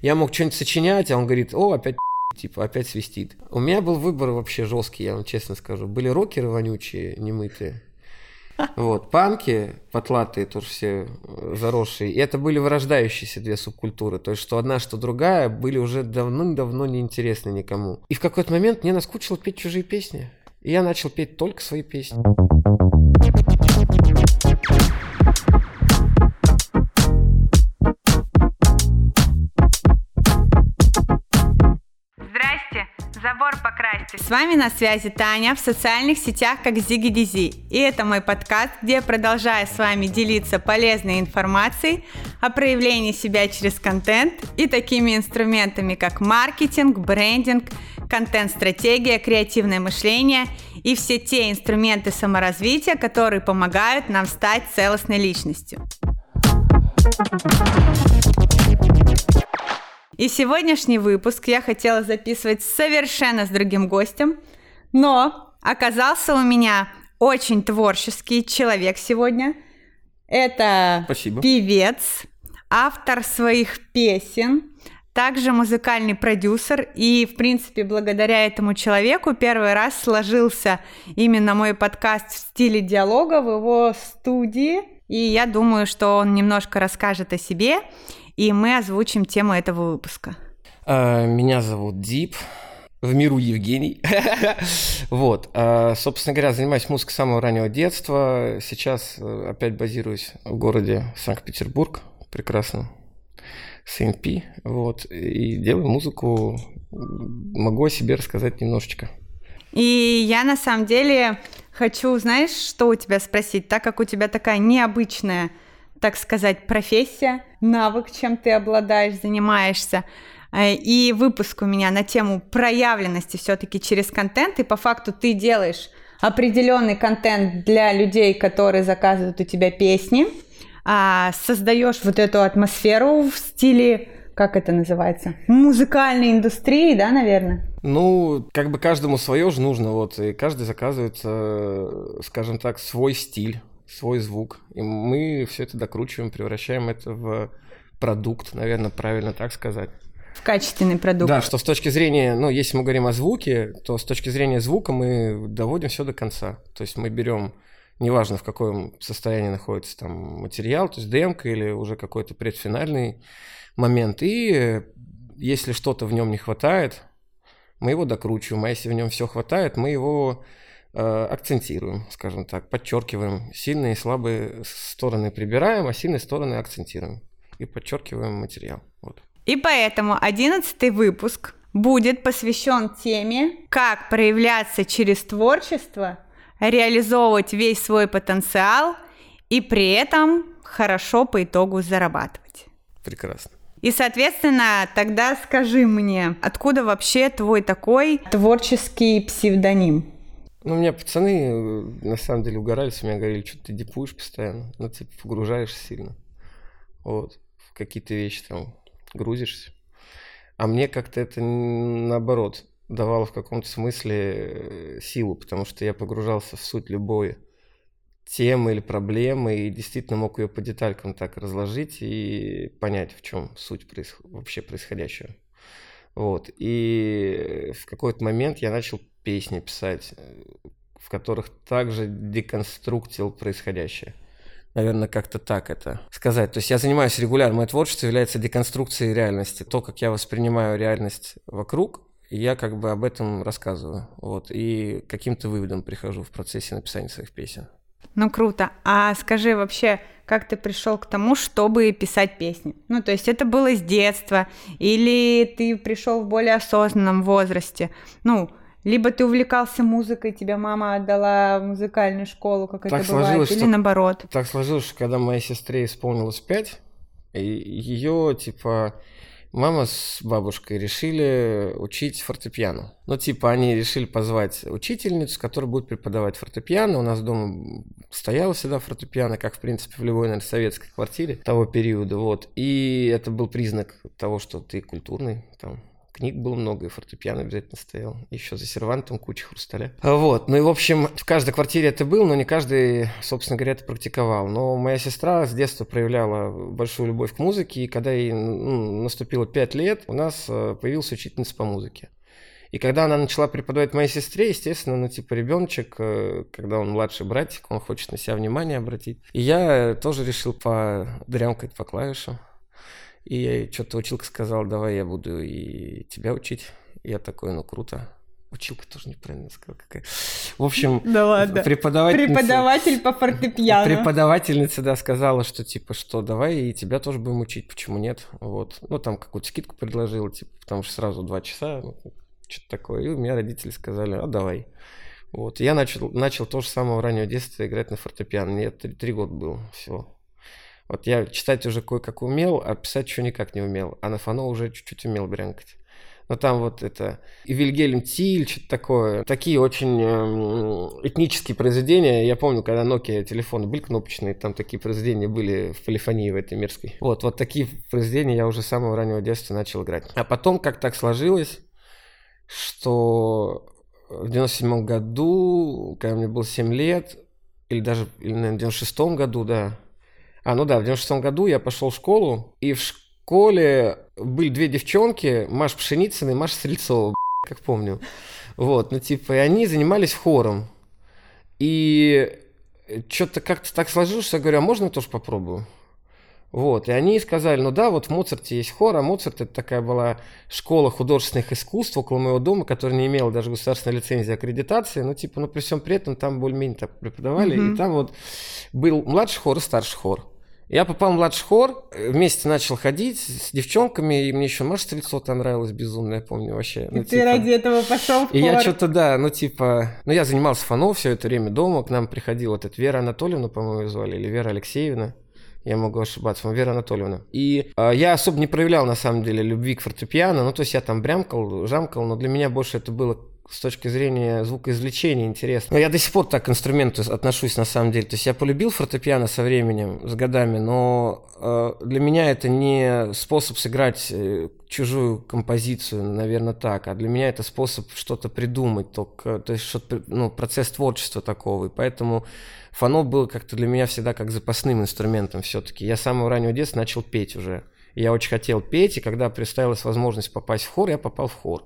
Я мог что-нибудь сочинять, а он говорит, о, опять типа, опять свистит. У меня был выбор вообще жесткий, я вам честно скажу. Были рокеры вонючие, немытые. Вот, панки потлатые тоже все э, заросшие. И это были вырождающиеся две субкультуры. То есть, что одна, что другая были уже давно-давно неинтересны никому. И в какой-то момент мне наскучило петь чужие песни. И я начал петь только свои песни. С вами на связи Таня в социальных сетях как Зиги Дизи. И это мой подкаст, где я продолжаю с вами делиться полезной информацией о проявлении себя через контент и такими инструментами, как маркетинг, брендинг, контент-стратегия, креативное мышление и все те инструменты саморазвития, которые помогают нам стать целостной личностью. И сегодняшний выпуск я хотела записывать совершенно с другим гостем, но оказался у меня очень творческий человек сегодня. Это Спасибо. певец, автор своих песен, также музыкальный продюсер. И, в принципе, благодаря этому человеку первый раз сложился именно мой подкаст в стиле диалога в его студии. И я думаю, что он немножко расскажет о себе и мы озвучим тему этого выпуска. А, меня зовут Дип, в миру Евгений. вот, а, собственно говоря, занимаюсь музыкой с самого раннего детства. Сейчас э, опять базируюсь в городе Санкт-Петербург, прекрасно, СНП, вот, и делаю музыку, могу о себе рассказать немножечко. И я на самом деле хочу, знаешь, что у тебя спросить, так как у тебя такая необычная так сказать, профессия, навык, чем ты обладаешь, занимаешься. Э, и выпуск у меня на тему проявленности все-таки через контент. И по факту ты делаешь определенный контент для людей, которые заказывают у тебя песни, а создаешь вот эту атмосферу в стиле как это называется? Музыкальной индустрии, да, наверное? Ну, как бы каждому свое же нужно, вот, и каждый заказывает, э, скажем так, свой стиль свой звук. И мы все это докручиваем, превращаем это в продукт, наверное, правильно так сказать. В качественный продукт. Да, что с точки зрения, ну, если мы говорим о звуке, то с точки зрения звука мы доводим все до конца. То есть мы берем, неважно в каком состоянии находится там материал, то есть демка или уже какой-то предфинальный момент, и если что-то в нем не хватает, мы его докручиваем, а если в нем все хватает, мы его акцентируем, скажем так, подчеркиваем. Сильные и слабые стороны прибираем, а сильные стороны акцентируем. И подчеркиваем материал. Вот. И поэтому одиннадцатый выпуск будет посвящен теме, как проявляться через творчество, реализовывать весь свой потенциал и при этом хорошо по итогу зарабатывать. Прекрасно. И, соответственно, тогда скажи мне, откуда вообще твой такой творческий псевдоним? Ну, у меня пацаны, э, на самом деле, угорали с меня, говорили, что ты дипуешь постоянно, ну, типа, погружаешься сильно. Вот, в какие-то вещи там грузишься. А мне как-то это, наоборот, давало в каком-то смысле э, силу, потому что я погружался в суть любой темы или проблемы и действительно мог ее по деталькам так разложить и понять, в чем суть проис... вообще происходящего. Вот. И в какой-то момент я начал песни писать, э, в которых также деконструктил происходящее. Наверное, как-то так это сказать. То есть я занимаюсь регулярно, мое творчество является деконструкцией реальности. То, как я воспринимаю реальность вокруг, я как бы об этом рассказываю. Вот, и каким-то выводом прихожу в процессе написания своих песен. Ну круто. А скажи вообще, как ты пришел к тому, чтобы писать песни? Ну, то есть это было с детства, или ты пришел в более осознанном возрасте? Ну, либо ты увлекался музыкой, тебя мама отдала в музыкальную школу, как так это бывает, или наоборот. Так сложилось, что когда моей сестре исполнилось пять, ее, типа, мама с бабушкой решили учить фортепиано. Ну, типа, они решили позвать учительницу, которая будет преподавать фортепиано. У нас дома стояла всегда фортепиано, как, в принципе, в любой, наверное, советской квартире того периода, вот. И это был признак того, что ты культурный, там, Книг было много, и фортепиано обязательно стоял. Еще за сервантом куча хрусталя. Вот. Ну и, в общем, в каждой квартире это был, но не каждый, собственно говоря, это практиковал. Но моя сестра с детства проявляла большую любовь к музыке, и когда ей ну, наступило 5 лет, у нас э, появилась учительница по музыке. И когда она начала преподавать моей сестре, естественно, ну, типа, ребеночек, э, когда он младший братик, он хочет на себя внимание обратить. И я тоже решил подрямкать по клавишам. И что-то училка сказал, давай я буду и тебя учить. Я такой, ну круто. Училка тоже неправильно сказал, какая. В общем, да ладно. преподавательница... Преподаватель по фортепиано. Преподавательница, да, сказала, что типа, что давай и тебя тоже будем учить, почему нет? Вот. Ну, там какую-то скидку предложила, типа, потому что сразу два часа, ну, что-то такое. И у меня родители сказали, а давай. Вот. Я начал, начал то же самое в раннего детства играть на фортепиано. Мне три, три года было всего. Вот я читать уже кое-как умел, а писать еще никак не умел. А на фано уже чуть-чуть умел брянкать. Но там вот это и Вильгельм Тиль, что-то такое. Такие очень э, этнические произведения. Я помню, когда Nokia телефоны были кнопочные, там такие произведения были в полифонии в этой мирской. Вот, вот такие произведения я уже с самого раннего детства начал играть. А потом, как так сложилось, что в 97 году, когда мне было 7 лет, или даже, или, наверное, в 96 году, да, а, ну да, в 96 году я пошел в школу, и в школе были две девчонки, Маша Пшеницына и Маша Стрельцова, как помню. Вот, ну типа, и они занимались хором. И что-то как-то так сложилось, что я говорю, а можно я тоже попробую? Вот, и они сказали, ну да, вот в Моцарте есть хор, а Моцарт это такая была школа художественных искусств около моего дома, которая не имела даже государственной лицензии аккредитации, ну типа, ну при всем при этом там более-менее так преподавали, mm-hmm. и там вот был младший хор и старший хор. Я попал в младший хор, вместе начал ходить с девчонками, и мне еще Маша Стрельцова нравилась безумно, я помню вообще. Ну, и типа... ты ради этого пошел в И я что-то, да, ну типа... Ну я занимался фано все это время дома, к нам приходила вот эта Вера Анатольевна, по-моему, звали, или Вера Алексеевна. Я могу ошибаться, Вера Анатольевна. И э, я особо не проявлял, на самом деле, любви к фортепиано. Ну, то есть я там брямкал, жамкал, но для меня больше это было с точки зрения звукоизвлечения интересно. Но я до сих пор так к инструменту отношусь на самом деле. То есть я полюбил фортепиано со временем, с годами, но э, для меня это не способ сыграть э, чужую композицию, наверное, так, а для меня это способ что-то придумать, только, то есть что-то, ну, процесс творчества такого. И поэтому фано было как-то для меня всегда как запасным инструментом все-таки. Я с самого раннего детства начал петь уже. Я очень хотел петь, и когда представилась возможность попасть в хор, я попал в хор.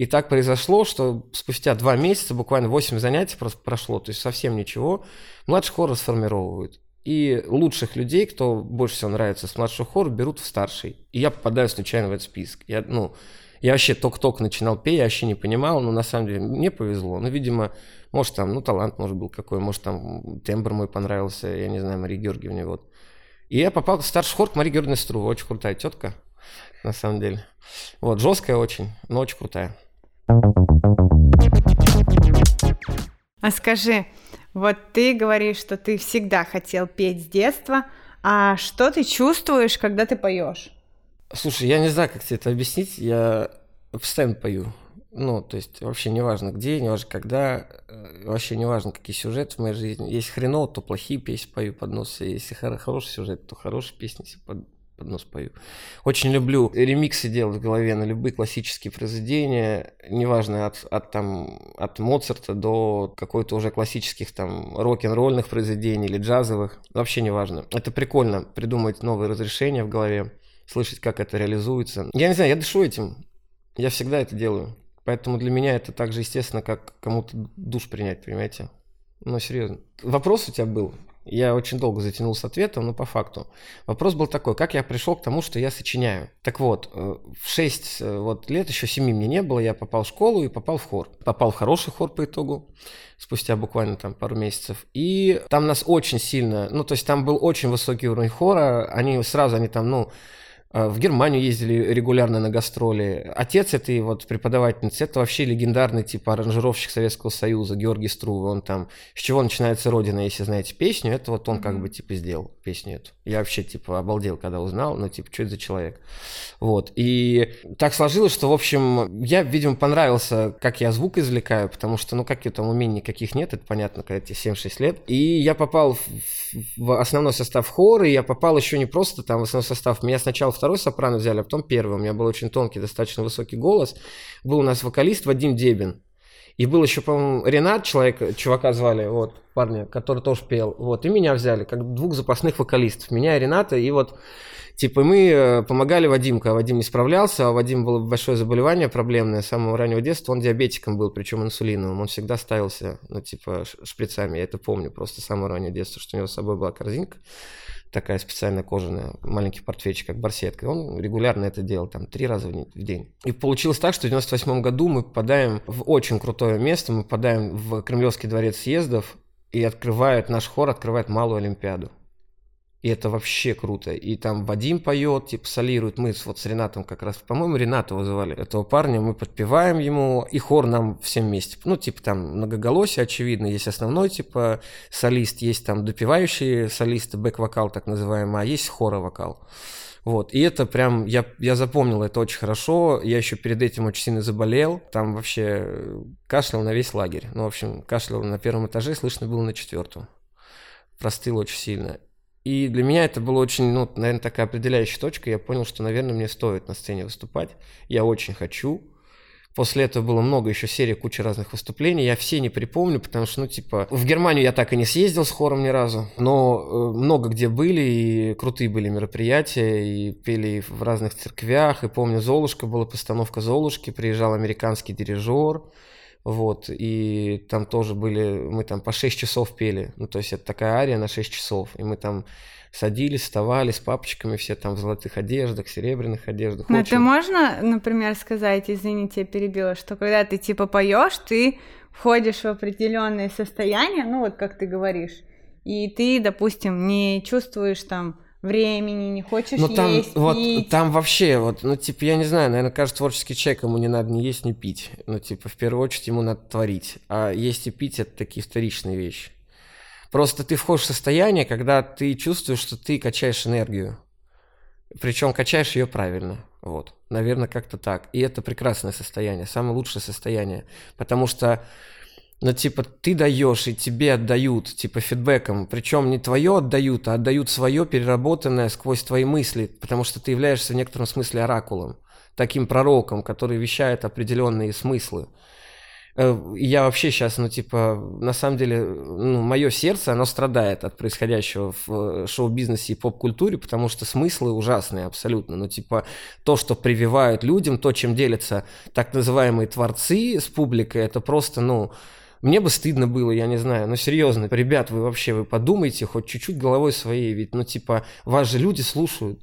И так произошло, что спустя два месяца, буквально 8 занятий просто прошло, то есть совсем ничего, младший хор расформировывают. И лучших людей, кто больше всего нравится с младшего хора, берут в старший. И я попадаю случайно в этот список. Я, ну, я вообще ток-ток начинал петь, я вообще не понимал, но на самом деле мне повезло. Ну, видимо, может там, ну, талант может был какой, может там тембр мой понравился, я не знаю, Марии Георгиевне, вот. И я попал в старший хор к Марии Георгиевне Стру, очень крутая тетка, на самом деле. Вот, жесткая очень, но очень крутая. А скажи, вот ты говоришь, что ты всегда хотел петь с детства, а что ты чувствуешь, когда ты поешь? Слушай, я не знаю, как тебе это объяснить. Я постоянно пою. Ну, то есть вообще не важно где, не важно когда, э, вообще не важно какие сюжеты в моей жизни. Если хреново, то плохие песни пою под нос, если хороший сюжет, то хорошие песни под, под нос пою. Очень люблю ремиксы делать в голове на любые классические произведения, неважно от, от, там, от Моцарта до какой-то уже классических там рок-н-ролльных произведений или джазовых, вообще неважно. Это прикольно придумать новые разрешения в голове, слышать, как это реализуется. Я не знаю, я дышу этим, я всегда это делаю. Поэтому для меня это так же естественно, как кому-то душ принять, понимаете? Ну, серьезно. Вопрос у тебя был? Я очень долго затянул с ответом, но по факту. Вопрос был такой, как я пришел к тому, что я сочиняю. Так вот, э, в 6 э, вот, лет, еще 7 мне не было, я попал в школу и попал в хор. Попал в хороший хор по итогу, спустя буквально там пару месяцев. И там нас очень сильно, ну, то есть там был очень высокий уровень хора, они сразу, они там, ну, в Германию ездили регулярно на гастроли. Отец этой вот преподавательницы, это вообще легендарный типа аранжировщик Советского Союза, Георгий Струве. Он там, с чего начинается Родина, если знаете песню, это вот он mm-hmm. как бы типа сделал песню эту. Я вообще типа обалдел, когда узнал, ну типа, что это за человек. Вот. И так сложилось, что, в общем, я, видимо, понравился, как я звук извлекаю, потому что, ну, каких там умений никаких нет, это понятно, когда тебе 7-6 лет. И я попал в, в основной состав хора, и я попал еще не просто там в основной состав, меня сначала в второй сопрано взяли, а потом первый. У меня был очень тонкий, достаточно высокий голос. Был у нас вокалист Вадим Дебин. И был еще, по-моему, Ренат, человек, чувака звали, вот, парня, который тоже пел. Вот, и меня взяли, как двух запасных вокалистов. Меня и Рената, и вот Типа мы э, помогали Вадиму, когда Вадим не справлялся, а у Вадима было большое заболевание проблемное с самого раннего детства, он диабетиком был, причем инсулиновым, он всегда ставился, ну, типа, шприцами, я это помню, просто с самого раннего детства, что у него с собой была корзинка, такая специальная кожаная, маленький портфельчик, как барсетка. Он регулярно это делал, там, три раза в день. И получилось так, что в 98 году мы попадаем в очень крутое место, мы попадаем в Кремлевский дворец съездов, и открывает, наш хор открывает Малую Олимпиаду. И это вообще круто. И там Вадим поет, типа солирует. Мы вот с Ренатом как раз, по-моему, Рената вызывали этого парня. Мы подпеваем ему, и хор нам всем вместе. Ну, типа там многоголосие, очевидно. Есть основной, типа, солист, есть там допивающие солисты, бэк-вокал так называемый, а есть хоровокал. Вот, и это прям, я, я запомнил это очень хорошо, я еще перед этим очень сильно заболел, там вообще кашлял на весь лагерь, ну, в общем, кашлял на первом этаже, слышно было на четвертом, простыл очень сильно, и для меня это было очень, ну, наверное, такая определяющая точка. Я понял, что, наверное, мне стоит на сцене выступать. Я очень хочу. После этого было много еще серий, куча разных выступлений. Я все не припомню, потому что, ну, типа, в Германию я так и не съездил с хором ни разу, но э, много где были, и крутые были мероприятия, и пели в разных церквях. И помню, Золушка была постановка Золушки, приезжал американский дирижер. Вот, и там тоже были, мы там по 6 часов пели, ну, то есть это такая ария на 6 часов, и мы там садились, вставали с папочками все там в золотых одеждах, серебряных одеждах. Но очень... это можно, например, сказать, извините, я перебила, что когда ты типа поешь, ты входишь в определенное состояние, ну вот как ты говоришь, и ты, допустим, не чувствуешь там времени, не хочешь ну, там, есть, вот, пить. Там вообще, вот, ну, типа, я не знаю, наверное, каждый творческий человек, ему не надо ни есть, ни пить. Ну, типа, в первую очередь ему надо творить. А есть и пить – это такие вторичные вещи. Просто ты входишь в состояние, когда ты чувствуешь, что ты качаешь энергию. Причем качаешь ее правильно. Вот. Наверное, как-то так. И это прекрасное состояние, самое лучшее состояние. Потому что ну, типа, ты даешь, и тебе отдают, типа, фидбэком. Причем не твое отдают, а отдают свое, переработанное сквозь твои мысли, потому что ты являешься в некотором смысле оракулом, таким пророком, который вещает определенные смыслы. Э, я вообще сейчас, ну, типа, на самом деле, ну, мое сердце, оно страдает от происходящего в э, шоу-бизнесе и поп-культуре, потому что смыслы ужасные абсолютно. Ну, типа, то, что прививают людям, то, чем делятся так называемые творцы с публикой, это просто, ну, мне бы стыдно было, я не знаю, но серьезно, ребят, вы вообще, вы подумайте хоть чуть-чуть головой своей, ведь, ну, типа, вас же люди слушают,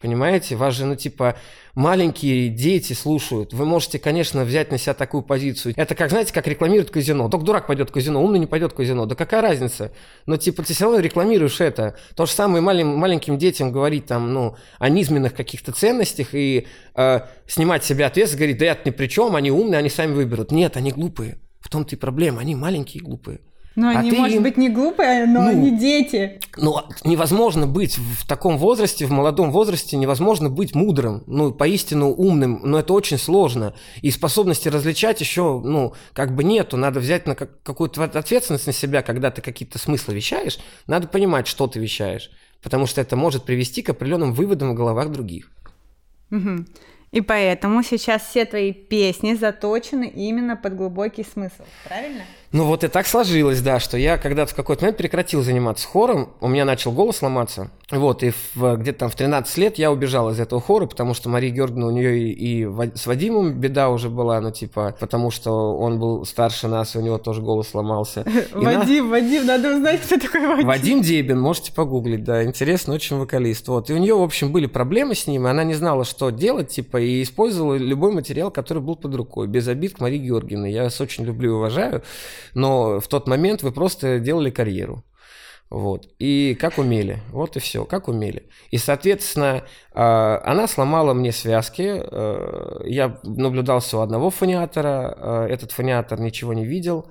понимаете? Вас же, ну, типа, маленькие дети слушают. Вы можете, конечно, взять на себя такую позицию. Это как, знаете, как рекламируют казино. Только дурак пойдет в казино, умный не пойдет в казино. Да какая разница? Но, типа, ты все равно рекламируешь это. То же самое малим, маленьким детям говорить там, ну, о низменных каких-то ценностях и э, снимать себе ответственность, говорить, да я ни при чем, они умные, они сами выберут. Нет, они глупые. В том-то и проблема, они маленькие и глупые. Но а они, может им... быть, не глупые, но ну, они дети. Ну, невозможно быть в таком возрасте, в молодом возрасте, невозможно быть мудрым, ну, поистину умным, но это очень сложно. И способности различать еще, ну, как бы нету. Надо взять на как, какую-то ответственность на себя, когда ты какие-то смыслы вещаешь, надо понимать, что ты вещаешь, потому что это может привести к определенным выводам в головах других. Угу. И поэтому сейчас все твои песни заточены именно под глубокий смысл, правильно? Ну вот и так сложилось, да, что я когда-то в какой-то момент прекратил заниматься хором, у меня начал голос ломаться, вот, и где-то там в 13 лет я убежал из этого хора, потому что Мария Георгиевна, у нее и, и с Вадимом беда уже была, ну типа, потому что он был старше нас, и у него тоже голос ломался. Вадим, Вадим, надо узнать, кто такой Вадим. Вадим Дебин, можете погуглить, да, интересный очень вокалист, вот, и у нее, в общем, были проблемы с ним, и она не знала, что делать, типа, и использовала любой материал, который был под рукой, без обид к Марии Георгиевне, я вас очень люблю и уважаю, но в тот момент вы просто делали карьеру. Вот. И как умели. Вот и все, как умели. И, соответственно, а, она сломала мне связки. А, я наблюдался у одного фониатора. А, этот фониатор ничего не видел.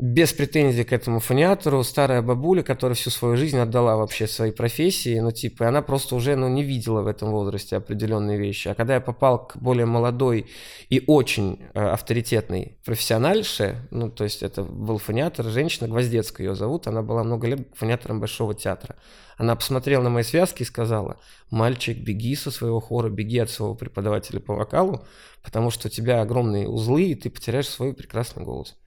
Без претензий к этому фониатору, старая бабуля, которая всю свою жизнь отдала вообще своей профессии, ну, типа, и она просто уже, ну, не видела в этом возрасте определенные вещи. А когда я попал к более молодой и очень э, авторитетной профессиональше, ну, то есть это был фониатор, женщина, Гвоздецкая ее зовут, она была много лет фониатором Большого театра. Она посмотрела на мои связки и сказала, мальчик, беги со своего хора, беги от своего преподавателя по вокалу, потому что у тебя огромные узлы, и ты потеряешь свой прекрасный голос.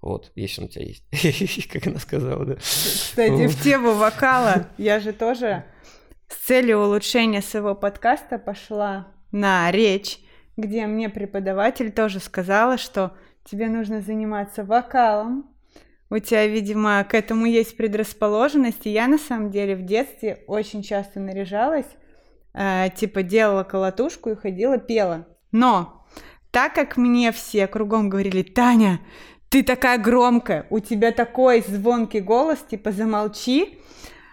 Вот, если он у тебя есть, как она сказала, да. Кстати, в тему вокала я же тоже с целью улучшения своего подкаста пошла на речь, где мне преподаватель тоже сказала, что тебе нужно заниматься вокалом. У тебя, видимо, к этому есть предрасположенность. И я на самом деле в детстве очень часто наряжалась, э, типа делала колотушку и ходила пела. Но так как мне все кругом говорили, Таня, ты такая громкая, у тебя такой звонкий голос, типа замолчи,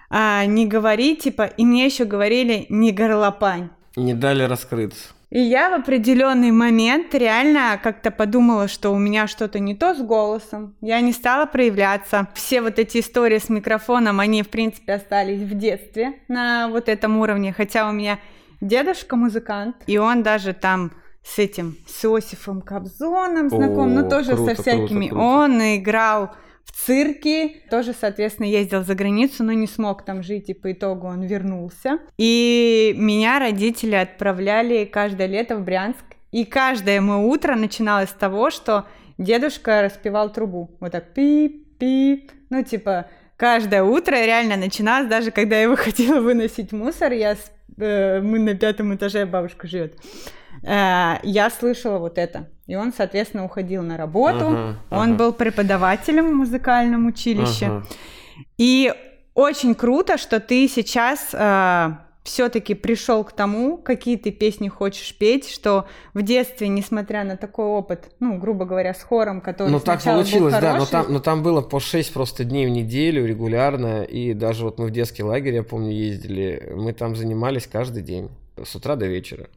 а, не говори, типа, и мне еще говорили не горлопань. Не дали раскрыться. И я в определенный момент реально как-то подумала, что у меня что-то не то с голосом. Я не стала проявляться. Все вот эти истории с микрофоном, они, в принципе, остались в детстве на вот этом уровне. Хотя у меня дедушка музыкант, и он даже там с этим, с Иосифом Кобзоном знаком, но тоже круто, со всякими. Круто, круто. Он играл в цирке, тоже, соответственно, ездил за границу, но не смог там жить, и по итогу он вернулся. И меня родители отправляли каждое лето в Брянск, и каждое мое утро начиналось с того, что дедушка распевал трубу, вот так пип-пип, ну типа каждое утро реально начиналось, даже когда я выходила выносить мусор, я, э, мы на пятом этаже, бабушка живет, я слышала вот это. И он, соответственно, уходил на работу. Uh-huh, uh-huh. Он был преподавателем в музыкальном училище. Uh-huh. И очень круто, что ты сейчас э, все-таки пришел к тому, какие ты песни хочешь петь, что в детстве, несмотря на такой опыт, ну, грубо говоря, с хором, который Ну, так получилось, был да, но там, но там было по 6 просто дней в неделю регулярно, и даже вот мы в детский лагерь, я помню, ездили, мы там занимались каждый день, с утра до вечера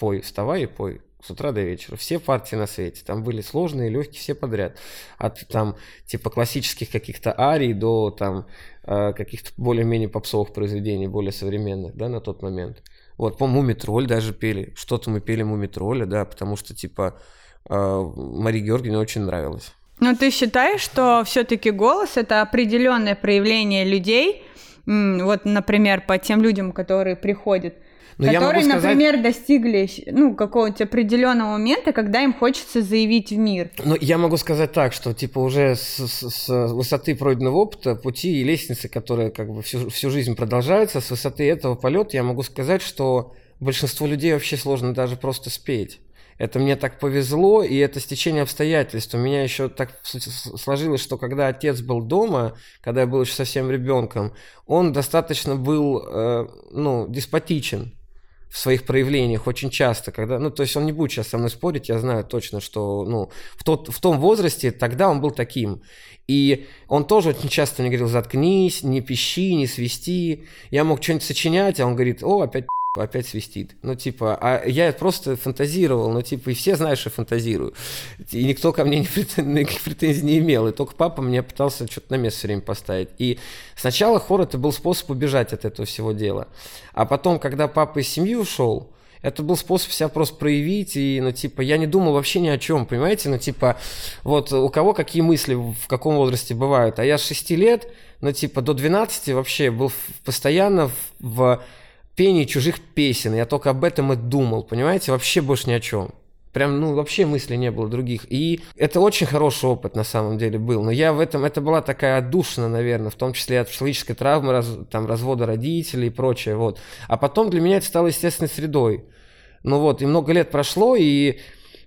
пой, вставай и пой с утра до вечера. Все партии на свете. Там были сложные, легкие, все подряд. От там типа классических каких-то арий до там э, каких-то более-менее попсовых произведений, более современных, да, на тот момент. Вот, по Мумитроль даже пели. Что-то мы пели Мумитроля, да, потому что типа э, Марии Георгиевне очень нравилось. Но ты считаешь, что все-таки голос это определенное проявление людей, вот, например, по тем людям, которые приходят но которые, сказать... например, достигли ну, какого-то определенного момента, когда им хочется заявить в мир. Ну, я могу сказать так, что типа уже с, с, с высоты пройденного опыта, пути и лестницы, которые как бы всю, всю жизнь продолжаются, с высоты этого полета я могу сказать, что большинству людей вообще сложно даже просто спеть. Это мне так повезло, и это стечение обстоятельств. У меня еще так сложилось, что когда отец был дома, когда я был еще совсем ребенком, он достаточно был, э, ну, деспотичен в своих проявлениях очень часто, когда, ну, то есть он не будет сейчас со мной спорить, я знаю точно, что, ну, в, тот, в том возрасте тогда он был таким. И он тоже очень часто мне говорил, заткнись, не пищи, не свисти. Я мог что-нибудь сочинять, а он говорит, о, опять опять свистит. Ну, типа, а я просто фантазировал, ну, типа, и все знают, что фантазирую. И никто ко мне никаких претензий не имел, и только папа мне пытался что-то на место все время поставить. И сначала хор это был способ убежать от этого всего дела. А потом, когда папа из семьи ушел, это был способ себя просто проявить, и, ну, типа, я не думал вообще ни о чем, понимаете? Ну, типа, вот у кого какие мысли в каком возрасте бывают, а я с 6 лет, ну, типа, до 12 вообще был постоянно в, в пении чужих песен. Я только об этом и думал, понимаете? Вообще больше ни о чем. Прям, ну, вообще мыслей не было других. И это очень хороший опыт на самом деле был. Но я в этом, это была такая отдушина, наверное, в том числе от психологической травмы, раз, там, развода родителей и прочее, вот. А потом для меня это стало естественной средой. Ну вот, и много лет прошло, и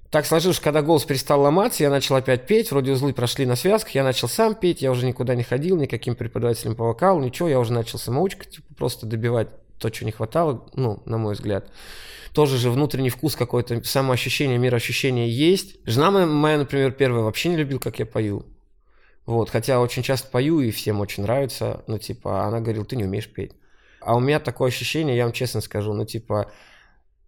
так сложилось, когда голос перестал ломаться, я начал опять петь, вроде узлы прошли на связках, я начал сам петь, я уже никуда не ходил, никаким преподавателем по вокалу, ничего, я уже начал самоучка, типа, просто добивать то, чего не хватало, ну, на мой взгляд. Тоже же внутренний вкус какое-то, самоощущение, мироощущение есть. Жена моя, например, первая вообще не любила, как я пою. Вот, хотя очень часто пою, и всем очень нравится, ну, типа, она говорила, ты не умеешь петь. А у меня такое ощущение, я вам честно скажу, ну, типа,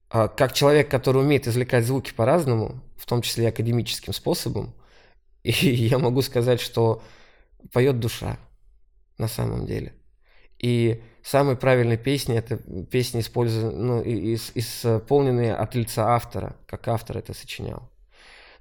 а, как человек, который умеет извлекать звуки по-разному, в том числе и академическим способом, И я могу сказать, что поет душа на самом деле. И самые правильные песни это песни, используя, ну, из, исполненные от лица автора, как автор это сочинял.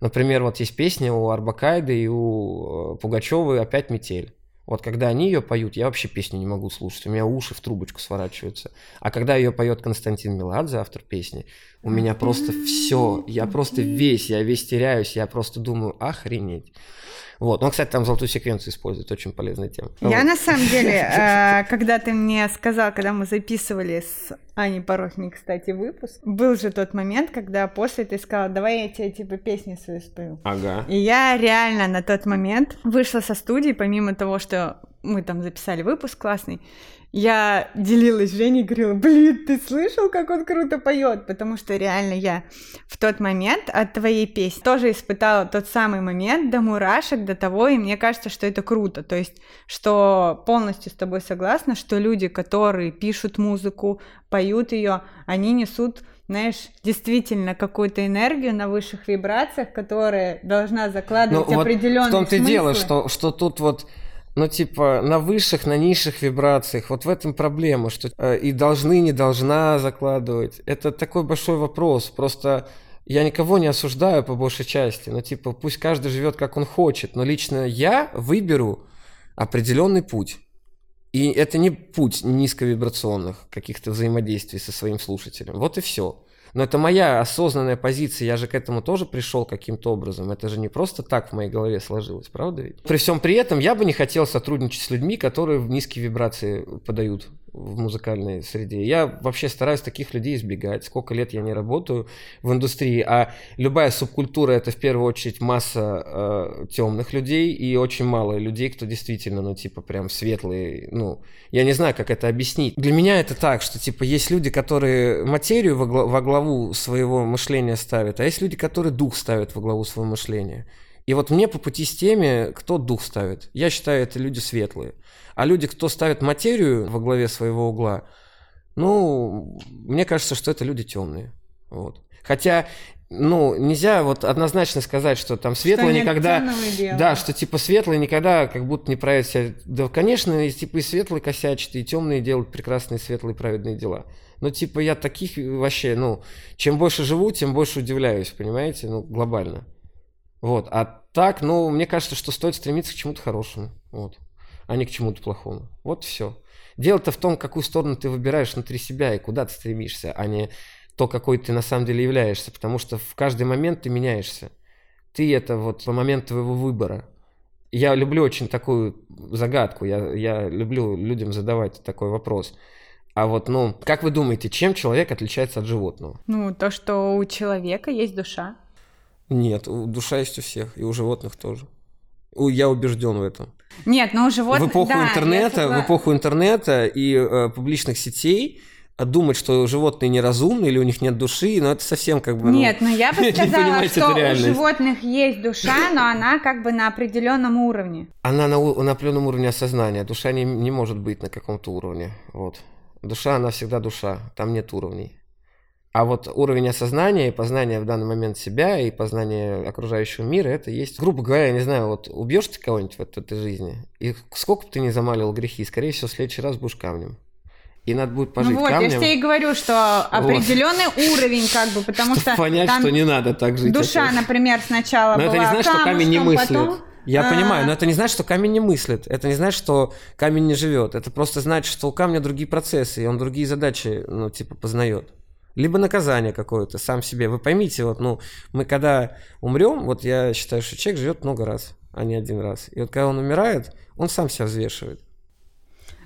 Например, вот есть песня у Арбакайды и у э, Пугачевой «Опять метель». Вот когда они ее поют, я вообще песню не могу слушать, у меня уши в трубочку сворачиваются. А когда ее поет Константин Меладзе, автор песни, у меня просто все, я просто весь, я весь теряюсь, я просто думаю, охренеть. Вот. Он, кстати, там золотую секвенцию использует, очень полезная тема. Я вот. на самом деле, э, когда ты мне сказал, когда мы записывали с Аней Порохней, кстати, выпуск, был же тот момент, когда после ты сказала, давай я тебе типа песни свои спою. Ага. И я реально на тот момент вышла со студии, помимо того, что мы там записали выпуск классный, я делилась с Женей и говорила, блин, ты слышал, как он круто поет? Потому что реально я в тот момент от твоей песни тоже испытала тот самый момент до мурашек, до того, и мне кажется, что это круто. То есть, что полностью с тобой согласна, что люди, которые пишут музыку, поют ее, они несут знаешь, действительно какую-то энергию на высших вибрациях, которая должна закладывать ну, определенные вот В том-то и дело, что, что тут вот ну, типа, на высших, на низших вибрациях. Вот в этом проблема, что э, и должны, не должна закладывать. Это такой большой вопрос. Просто я никого не осуждаю по большей части. Ну, типа, пусть каждый живет как он хочет. Но лично я выберу определенный путь. И это не путь низковибрационных каких-то взаимодействий со своим слушателем. Вот и все. Но это моя осознанная позиция, я же к этому тоже пришел каким-то образом. Это же не просто так в моей голове сложилось, правда ведь? При всем при этом я бы не хотел сотрудничать с людьми, которые в низкие вибрации подают в музыкальной среде. Я вообще стараюсь таких людей избегать. Сколько лет я не работаю в индустрии, а любая субкультура это в первую очередь масса э, темных людей и очень мало людей, кто действительно, ну, типа, прям светлые. Ну, я не знаю, как это объяснить. Для меня это так, что, типа, есть люди, которые материю во, глав, во главу своего мышления ставят, а есть люди, которые дух ставят во главу своего мышления. И вот мне по пути с теми, кто дух ставит. Я считаю, это люди светлые. А люди, кто ставит материю во главе своего угла, ну, мне кажется, что это люди темные. Вот. Хотя, ну, нельзя вот однозначно сказать, что там светлый что никогда... Да, что типа светлый никогда как будто не правит себя. Да, конечно, и, типа и светлый косячит, и темные делают прекрасные светлые праведные дела. Но типа я таких вообще, ну, чем больше живу, тем больше удивляюсь, понимаете, ну, глобально. Вот. А так, ну, мне кажется, что стоит стремиться к чему-то хорошему. Вот. А не к чему-то плохому. Вот все. Дело-то в том, какую сторону ты выбираешь внутри себя и куда ты стремишься, а не то, какой ты на самом деле являешься. Потому что в каждый момент ты меняешься. Ты это вот момент твоего выбора. Я люблю очень такую загадку. Я, я люблю людям задавать такой вопрос. А вот, ну, как вы думаете, чем человек отличается от животного? Ну, то, что у человека есть душа. Нет, душа есть у всех, и у животных тоже. Я убежден в этом. Нет, но у животных... В эпоху да, интернета, в эпоху интернета и э, публичных сетей думать, что животные неразумны или у них нет души, но это совсем как бы... Ну, нет, но я бы сказала, что у животных есть душа, но она как бы на определенном уровне. Она на, на определенном уровне осознания. Душа не, не может быть на каком-то уровне. Вот. Душа, она всегда душа. Там нет уровней. А вот уровень осознания и познания в данный момент себя и познания окружающего мира, это есть, грубо говоря, я не знаю, вот убьешь ты кого-нибудь в этой жизни, и сколько бы ты ни замалил грехи, скорее всего, в следующий раз будешь камнем. И надо будет пожить ну вот, камнем. я тебе и говорю, что определенный вот. уровень, как бы, потому что понять, что не надо так жить. Душа, опять. например, сначала Но была это не значит, что камень не мыслит. Потом... Я а... понимаю, но это не значит, что камень не мыслит. Это не значит, что камень не живет. Это просто значит, что у камня другие процессы, и он другие задачи, ну, типа, познает либо наказание какое-то сам себе. Вы поймите, вот, ну, мы когда умрем, вот я считаю, что человек живет много раз, а не один раз. И вот когда он умирает, он сам себя взвешивает.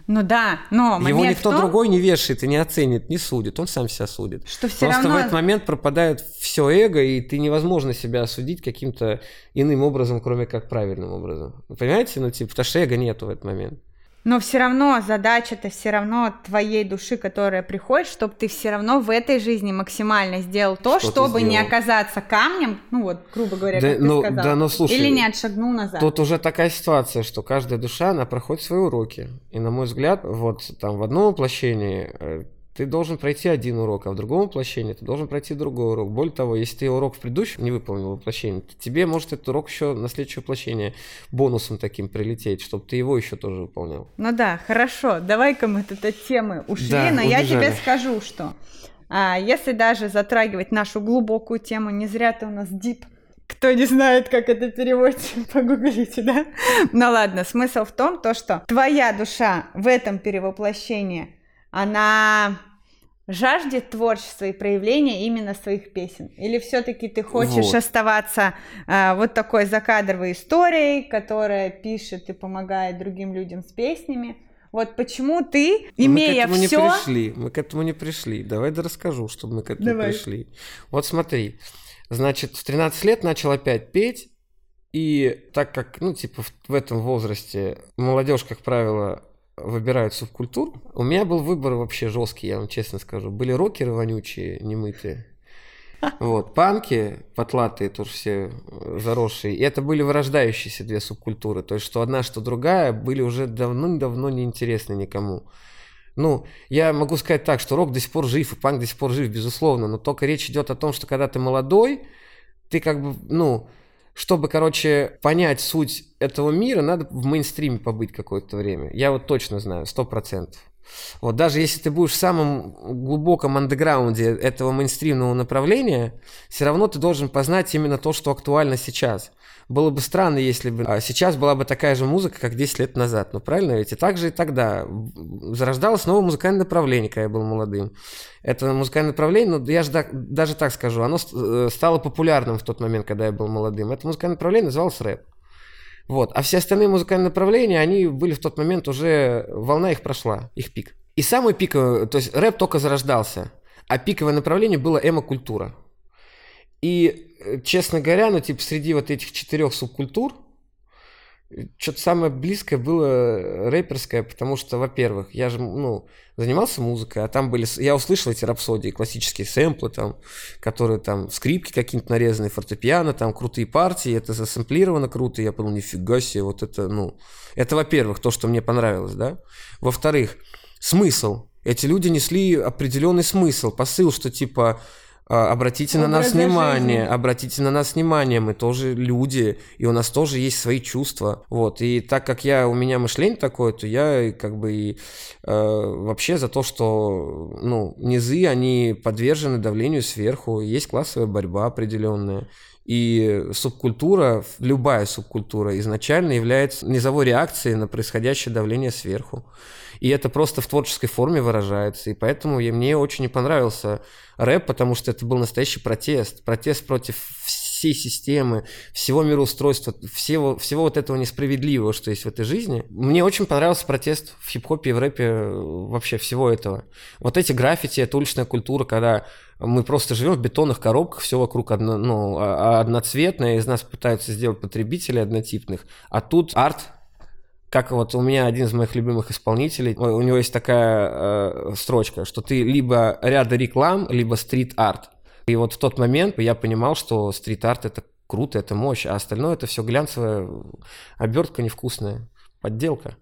Ну да, но Его никто том, другой не вешает и не оценит, не судит, он сам себя судит. Что все Просто равно... в этот момент пропадает все эго, и ты невозможно себя осудить каким-то иным образом, кроме как правильным образом. Понимаете? Ну, типа, потому что эго нету в этот момент. Но все равно задача-то все равно твоей души, которая приходит, чтобы ты все равно в этой жизни максимально сделал то, что чтобы не оказаться камнем, ну вот, грубо говоря, да, как ну, ты сказал, да, ну, слушай, или не отшагнул назад. Тут уже такая ситуация, что каждая душа, она проходит свои уроки. И, на мой взгляд, вот там в одном воплощении э, ты должен пройти один урок, а в другом воплощении ты должен пройти другой урок. Более того, если ты урок в предыдущем не выполнил воплощение, то тебе может этот урок еще на следующее воплощение бонусом таким прилететь, чтобы ты его еще тоже выполнял. Ну да, хорошо, давай-ка мы от этой темы ушли, да, но убежали. я тебе скажу, что а, если даже затрагивать нашу глубокую тему, не зря ты у нас дип, кто не знает, как это переводится, погуглите, да? Ну ладно, смысл в том, то, что твоя душа в этом перевоплощении, она жаждет творчества и проявления именно своих песен? Или все-таки ты хочешь вот. оставаться э, вот такой закадровой историей, которая пишет и помогает другим людям с песнями? Вот почему ты, имея мы к этому все... не пришли, мы к этому не пришли. Давай да расскажу, чтобы мы к этому Давай. пришли. Вот смотри, значит, в 13 лет начал опять петь, и так как, ну, типа, в, в этом возрасте молодежь, как правило, выбирают субкультур, у меня был выбор вообще жесткий, я вам честно скажу. Были рокеры вонючие, немытые, вот, панки, потлатые тоже все э, заросшие. И это были вырождающиеся две субкультуры. То есть, что одна, что другая были уже давно-давно неинтересны никому. Ну, я могу сказать так, что рок до сих пор жив, и панк до сих пор жив, безусловно. Но только речь идет о том, что когда ты молодой, ты как бы, ну, чтобы, короче, понять суть этого мира, надо в мейнстриме побыть какое-то время. Я вот точно знаю, сто процентов. Вот даже если ты будешь в самом глубоком андеграунде этого мейнстримного направления, все равно ты должен познать именно то, что актуально сейчас. Было бы странно, если бы а, сейчас была бы такая же музыка, как 10 лет назад. Ну, правильно ведь? И также и тогда зарождалось новое музыкальное направление, когда я был молодым. Это музыкальное направление, ну, я же так, даже так скажу, оно э, стало популярным в тот момент, когда я был молодым. Это музыкальное направление называлось рэп. Вот. А все остальные музыкальные направления, они были в тот момент уже, волна их прошла, их пик. И самый пик, э, то есть рэп только зарождался, а пиковое направление было эмо-культура. И, честно говоря, ну, типа, среди вот этих четырех субкультур, что-то самое близкое было рэперское, потому что, во-первых, я же, ну, занимался музыкой, а там были, я услышал эти рапсодии, классические сэмплы там, которые там, скрипки какие-то нарезанные, фортепиано, там, крутые партии, это засэмплировано круто, я подумал, нифига себе, вот это, ну, это, во-первых, то, что мне понравилось, да. Во-вторых, смысл. Эти люди несли определенный смысл, посыл, что, типа, а, обратите на нас внимание, жизни. обратите на нас внимание, мы тоже люди, и у нас тоже есть свои чувства, вот, и так как я, у меня мышление такое, то я как бы и э, вообще за то, что, ну, низы, они подвержены давлению сверху, есть классовая борьба определенная, и субкультура, любая субкультура изначально является низовой реакцией на происходящее давление сверху. И это просто в творческой форме выражается. И поэтому я, мне очень не понравился рэп, потому что это был настоящий протест. Протест против всей системы, всего мироустройства, всего, всего вот этого несправедливого, что есть в этой жизни. Мне очень понравился протест в хип-хопе и в рэпе вообще всего этого. Вот эти граффити, это уличная культура, когда мы просто живем в бетонных коробках, все вокруг одно, ну, а, а одноцветное, из нас пытаются сделать потребителей однотипных, а тут арт как вот у меня один из моих любимых исполнителей, у него есть такая э, строчка, что ты либо ряда реклам, либо стрит-арт. И вот в тот момент я понимал, что стрит-арт это круто, это мощь, а остальное это все глянцевая обертка невкусная, подделка.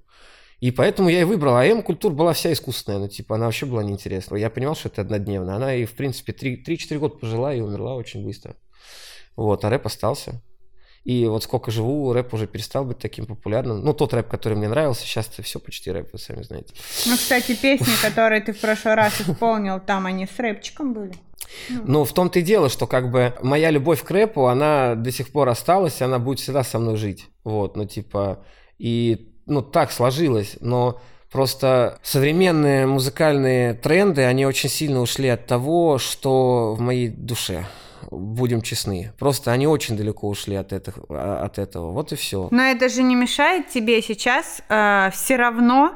И поэтому я и выбрал. А М-культура была вся искусственная, ну, типа, она вообще была неинтересна. Я понимал, что это однодневно. Она и, в принципе, 3-4 года пожила и умерла очень быстро. Вот, а рэп остался. И вот сколько живу, рэп уже перестал быть таким популярным. Ну, тот рэп, который мне нравился, сейчас это все почти рэп, вы сами знаете. Ну, кстати, песни, которые ты в прошлый раз исполнил, там они с рэпчиком были. Ну, в том-то и дело, что как бы моя любовь к рэпу, она до сих пор осталась, и она будет всегда со мной жить. Вот, ну, типа, и, ну, так сложилось, но Просто современные музыкальные тренды, они очень сильно ушли от того, что в моей душе будем честны. Просто они очень далеко ушли от, этих, а, от этого. Вот и все. Но это же не мешает тебе сейчас э, все равно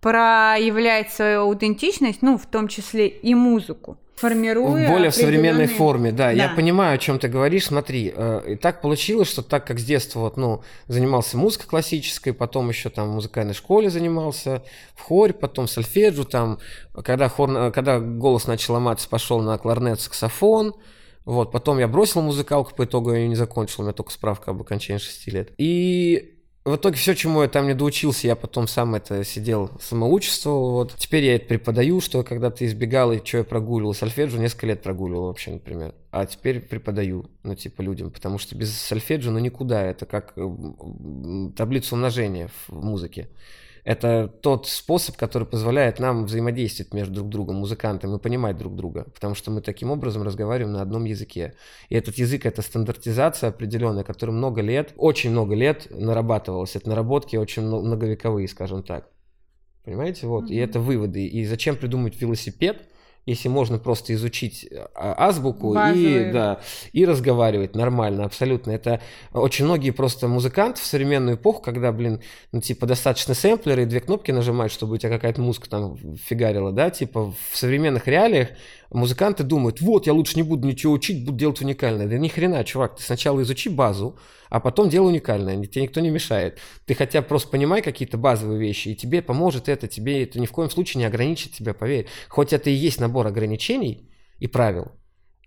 проявлять свою аутентичность, ну, в том числе и музыку формируя в более в современной форме, да, да. Я понимаю, о чем ты говоришь. Смотри, э, и так получилось, что так как с детства вот, ну, занимался музыкой классической, потом еще там в музыкальной школе занимался, в хоре, потом сольфеджио, там, когда, хор, когда голос начал ломаться, пошел на кларнет, саксофон, вот, потом я бросил музыкалку, по итогу я ее не закончил, у меня только справка об окончании 6 лет. И в итоге все, чему я там не доучился, я потом сам это сидел, самоучествовал. Вот. Теперь я это преподаю, что когда ты избегал и что я прогуливал, сольфеджио несколько лет прогуливал вообще, например. А теперь преподаю, ну, типа, людям, потому что без сольфеджио, ну, никуда. Это как таблица умножения в музыке. Это тот способ, который позволяет нам взаимодействовать между друг другом, музыкантами, и понимать друг друга, потому что мы таким образом разговариваем на одном языке. И этот язык — это стандартизация определенная, которая много лет, очень много лет нарабатывалась. Это наработки очень многовековые, скажем так. Понимаете? Вот. Mm-hmm. И это выводы. И зачем придумать велосипед, если можно просто изучить а, азбуку и, да, и разговаривать нормально, абсолютно. Это очень многие просто музыканты в современную эпоху, когда, блин, ну, типа, достаточно сэмплеры и две кнопки нажимать, чтобы у тебя какая-то музыка там фигарила, да, типа, в современных реалиях музыканты думают, вот, я лучше не буду ничего учить, буду делать уникальное. Да ни хрена, чувак, ты сначала изучи базу, а потом делай уникальное, тебе никто не мешает. Ты хотя бы просто понимай какие-то базовые вещи, и тебе поможет это, тебе это ни в коем случае не ограничит тебя, поверь. Хоть это и есть набор ограничений и правил,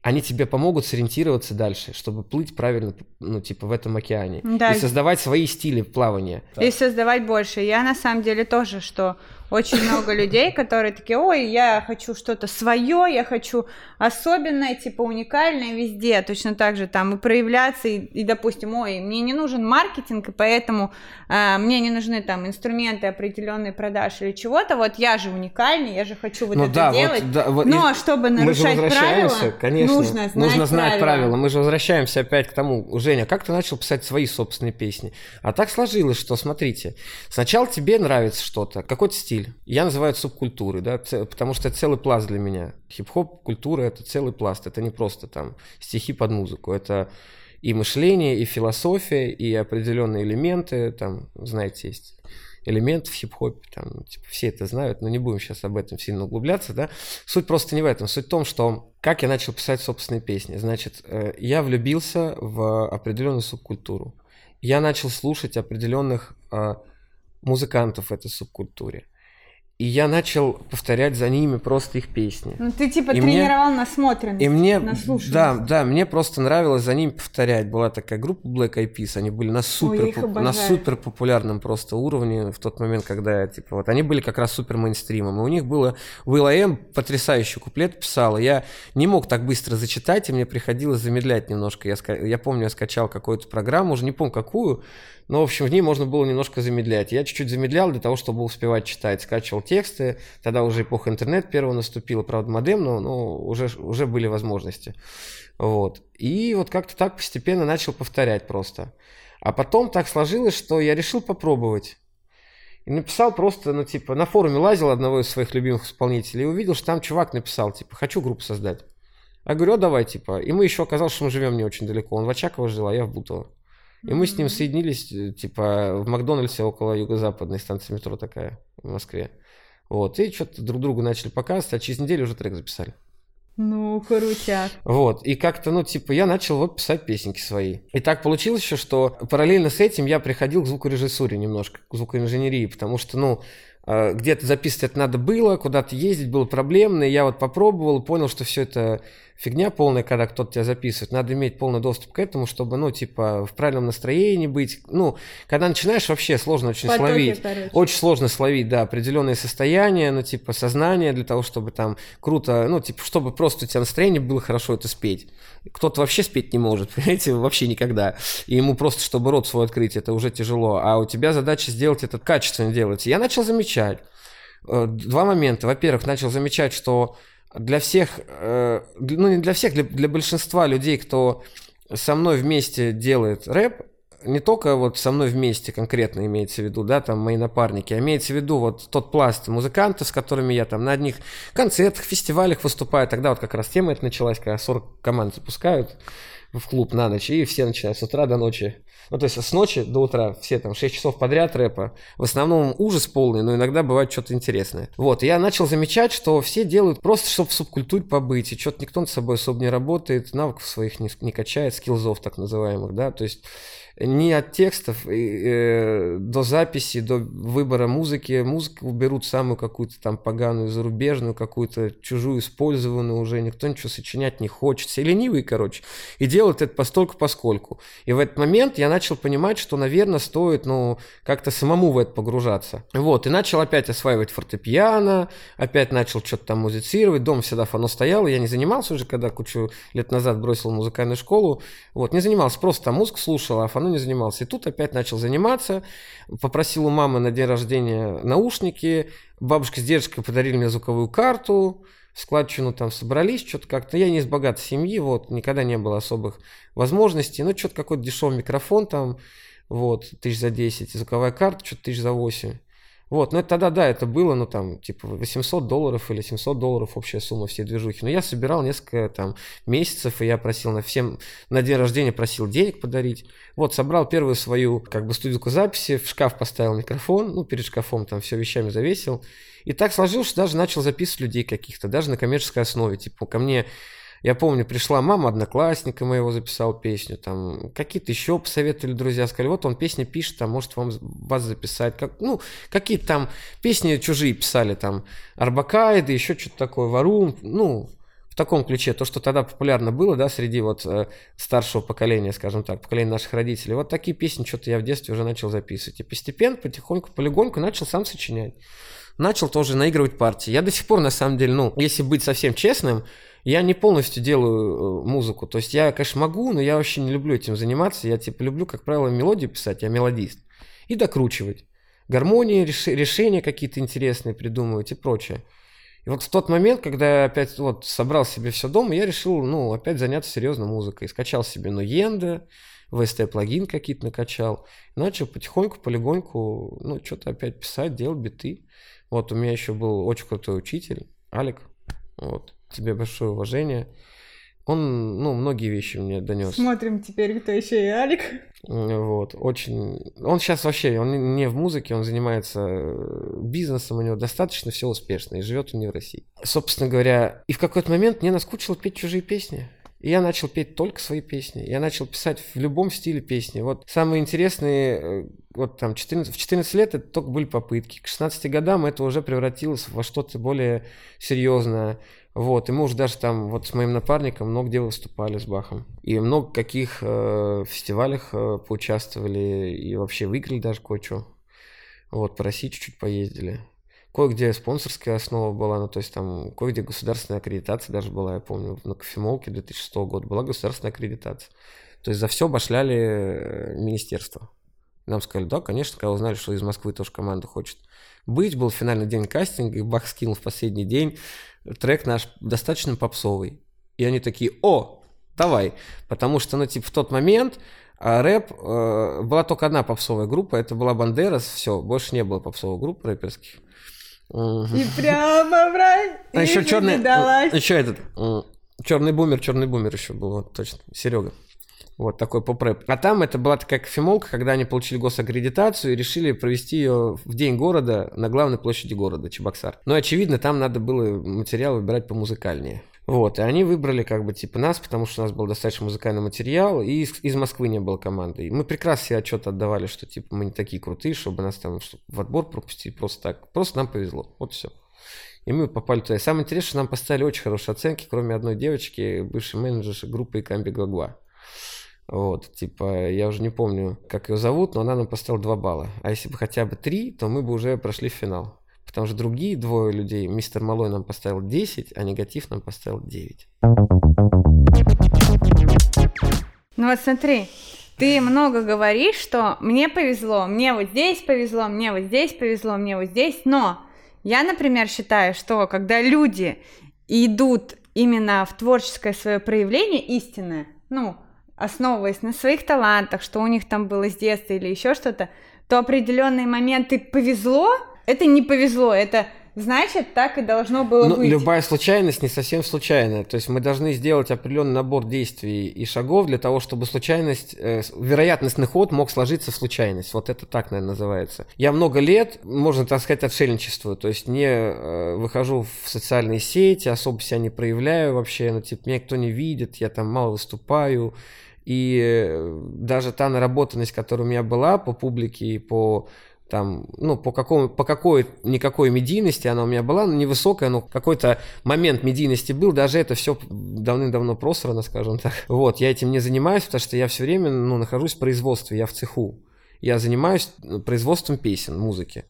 они тебе помогут сориентироваться дальше, чтобы плыть правильно, ну, типа, в этом океане. Да. И создавать свои стили плавания. И создавать больше. Я на самом деле тоже, что очень много людей, которые такие, ой, я хочу что-то свое, я хочу особенное, типа уникальное везде, точно так же там и проявляться, и, и допустим, ой, мне не нужен маркетинг, и поэтому э, мне не нужны там инструменты определенные продаж или чего-то, вот я же уникальный, я же хочу вот ну, это да, делать, вот, да, вот, но чтобы нарушать правила, конечно, нужно знать, нужно знать правила. правила. Мы же возвращаемся опять к тому, Женя, как ты начал писать свои собственные песни? А так сложилось, что, смотрите, сначала тебе нравится что-то, какой-то стиль, стиль. Я называю это субкультурой, да, потому что это целый пласт для меня. Хип-хоп, культура — это целый пласт, это не просто там стихи под музыку, это и мышление, и философия, и определенные элементы, там, знаете, есть элементы в хип-хопе, там, типа, все это знают, но не будем сейчас об этом сильно углубляться, да. Суть просто не в этом, суть в том, что как я начал писать собственные песни. Значит, э, я влюбился в определенную субкультуру. Я начал слушать определенных а, музыкантов в этой субкультуре. И я начал повторять за ними просто их песни. Ну, ты типа и тренировал мне, насмотренность, и мне, Да, да, мне просто нравилось за ними повторять. Была такая группа Black Eyed Peas, они были на супер, Ой, поп, на супер популярном просто уровне в тот момент, когда я, типа, вот, они были как раз супер мейнстримом. И у них было, Will I Am потрясающий куплет писал, я не мог так быстро зачитать, и мне приходилось замедлять немножко. Я, я помню, я скачал какую-то программу, уже не помню какую, но, в общем, в ней можно было немножко замедлять. Я чуть-чуть замедлял для того, чтобы успевать читать. Скачивал тексты. Тогда уже эпоха интернет первого наступила, правда, модем, но, но уже, уже были возможности. Вот. И вот как-то так постепенно начал повторять просто. А потом так сложилось, что я решил попробовать. И написал просто, ну, типа, на форуме лазил одного из своих любимых исполнителей и увидел, что там чувак написал, типа, хочу группу создать. Я говорю, а давай, типа. И мы еще оказалось, что мы живем не очень далеко. Он в Очаково жил, а я в Бутово. И мы с ним соединились, э, типа, в Макдональдсе около юго-западной станции метро такая в Москве. Вот, и что-то друг другу начали показывать, а через неделю уже трек записали. Ну, крутяк. Вот, и как-то, ну, типа, я начал вот писать песенки свои. И так получилось еще, что параллельно с этим я приходил к звукорежиссуре немножко, к звукоинженерии, потому что, ну, а, где-то записывать это надо было, куда-то ездить было проблемно, и я вот попробовал, понял, что все это фигня полная, когда кто-то тебя записывает. Надо иметь полный доступ к этому, чтобы, ну, типа, в правильном настроении быть. Ну, когда начинаешь, вообще сложно очень Потоки, словить. Короче. Очень сложно словить, да, определенные состояния, ну, типа, сознание для того, чтобы там круто, ну, типа, чтобы просто у тебя настроение было хорошо это спеть. Кто-то вообще спеть не может, понимаете, вообще никогда. И ему просто, чтобы рот свой открыть, это уже тяжело. А у тебя задача сделать это качественно делать. Я начал замечать э, два момента. Во-первых, начал замечать, что для всех, э, ну не для всех, для, для большинства людей, кто со мной вместе делает рэп, не только вот со мной вместе конкретно имеется в виду, да, там мои напарники, а имеется в виду вот тот пласт музыкантов, с которыми я там на одних концертах, фестивалях выступаю. Тогда вот как раз тема это началась, когда 40 команд запускают в клуб на ночь, и все начинают с утра до ночи ну, то есть с ночи до утра все там 6 часов подряд рэпа. В основном ужас полный, но иногда бывает что-то интересное. Вот, я начал замечать, что все делают просто, чтобы в субкультуре побыть, и что-то никто над собой особо не работает, навыков своих не, не качает, скиллзов так называемых, да, то есть не от текстов э, до записи, до выбора музыки. Музыку берут самую какую-то там поганую, зарубежную, какую-то чужую, использованную уже. Никто ничего сочинять не хочет. Все ленивые, короче. И делают это постольку поскольку. И в этот момент я начал понимать, что, наверное, стоит, ну, как-то самому в это погружаться. Вот, и начал опять осваивать фортепиано, опять начал что-то там музицировать, дом всегда фано стоял, я не занимался уже, когда кучу лет назад бросил музыкальную школу, вот, не занимался, просто там музыку слушал, а фано не занимался. И тут опять начал заниматься, попросил у мамы на день рождения наушники, бабушка с дедушкой подарили мне звуковую карту, складчину там собрались, что-то как-то. Я не из богатой семьи, вот, никогда не было особых возможностей. Ну, что-то какой-то дешевый микрофон там, вот, тысяч за 10, звуковая карта, что-то тысяч за 8. Вот, ну это тогда, да, это было, ну там, типа 800 долларов или 700 долларов общая сумма всей движухи. Но я собирал несколько там месяцев, и я просил на всем, на день рождения просил денег подарить. Вот, собрал первую свою, как бы, студийку записи, в шкаф поставил микрофон, ну, перед шкафом там все вещами завесил. И так сложилось, что даже начал записывать людей каких-то, даже на коммерческой основе. Типа, ко мне я помню, пришла мама одноклассника моего, записал песню, там какие-то еще посоветовали друзья, сказали, вот он песни пишет, там может вам вас записать, как, ну, какие-то там песни чужие писали, там Арбакайды, еще что-то такое, Варум, ну, в таком ключе, то, что тогда популярно было, да, среди вот э, старшего поколения, скажем так, поколения наших родителей. Вот такие песни что-то я в детстве уже начал записывать. И постепенно, потихоньку, полигоньку начал сам сочинять. Начал тоже наигрывать партии. Я до сих пор, на самом деле, ну, если быть совсем честным, я не полностью делаю э, музыку. То есть я, конечно, могу, но я вообще не люблю этим заниматься. Я, типа, люблю, как правило, мелодию писать, я мелодист. И докручивать. Гармонии, реш... решения какие-то интересные придумывать и прочее. И вот в тот момент, когда я опять вот собрал себе все дома, я решил, ну, опять заняться серьезно музыкой. Скачал себе, ну, Енда, VST-плагин какие-то накачал. Начал потихоньку, полигоньку, ну, что-то опять писать, делать биты. Вот у меня еще был очень крутой учитель, Алик. Вот тебе большое уважение. Он, ну, многие вещи мне донес. Смотрим теперь, кто еще и Алик. Вот, очень... Он сейчас вообще, он не в музыке, он занимается э, бизнесом, у него достаточно все успешно, и живет он не в России. Собственно говоря, и в какой-то момент мне наскучило петь чужие песни. И я начал петь только свои песни. Я начал писать в любом стиле песни. Вот самые интересные, э, вот там 14, в 14 лет это только были попытки. К 16 годам это уже превратилось во что-то более серьезное. Вот, и мы уже даже там вот с моим напарником много где выступали с Бахом. И много каких э, фестивалях э, поучаствовали и вообще выиграли даже кое-что. Вот, по России чуть-чуть поездили. Кое-где спонсорская основа была, ну то есть там кое-где государственная аккредитация даже была, я помню, на кофемолке 2006 года была государственная аккредитация. То есть за все башляли э, министерство. Нам сказали, да, конечно, когда узнали, что из Москвы тоже команда хочет быть. Был финальный день кастинга, и Бах скинул в последний день трек наш достаточно попсовый. И они такие, о, давай. Потому что, ну, типа, в тот момент а рэп, э, была только одна попсовая группа, это была Бандерас, все, больше не было попсовых групп рэперских. И прямо в рай, а еще черный, еще этот, черный бумер, черный бумер еще был, вот, точно, Серега. Вот такой поп-рэп. А там это была такая кофемолка, когда они получили госаккредитацию и решили провести ее в день города на главной площади города, Чебоксар. Но, очевидно, там надо было материал выбирать помузыкальнее. Вот, и они выбрали как бы типа нас, потому что у нас был достаточно музыкальный материал, и из, из Москвы не было команды. И мы прекрасно себе отчет отдавали, что типа мы не такие крутые, чтобы нас там в отбор пропустить просто так. Просто нам повезло. Вот все. И мы попали туда. И самое интересное, что нам поставили очень хорошие оценки, кроме одной девочки, бывшей менеджерши группы Икамби Глагва. Вот, типа, я уже не помню, как ее зовут, но она нам поставила 2 балла. А если бы хотя бы 3, то мы бы уже прошли в финал. Потому что другие двое людей, мистер Малой нам поставил 10, а негатив нам поставил 9. Ну вот смотри, ты много говоришь, что мне повезло, мне вот здесь повезло, мне вот здесь повезло, мне вот здесь, но я, например, считаю, что когда люди идут именно в творческое свое проявление истинное, ну, основываясь на своих талантах, что у них там было с детства или еще что-то, то определенные моменты повезло, это не повезло, это значит, так и должно было ну, быть. Любая случайность не совсем случайная. То есть мы должны сделать определенный набор действий и шагов для того, чтобы случайность, э, вероятностный ход мог сложиться в случайность. Вот это так, наверное, называется. Я много лет, можно так сказать, отшельничествую. То есть не э, выхожу в социальные сети, особо себя не проявляю вообще. Ну, типа, меня никто не видит, я там мало выступаю. И э, даже та наработанность, которая у меня была по публике и по там, ну, по, какому, по какой никакой медийности она у меня была, ну, невысокая, но какой-то момент медийности был, даже это все давным-давно просрано, скажем так. Вот, я этим не занимаюсь, потому что я все время, ну, нахожусь в производстве, я в цеху. Я занимаюсь ну, производством песен, музыки.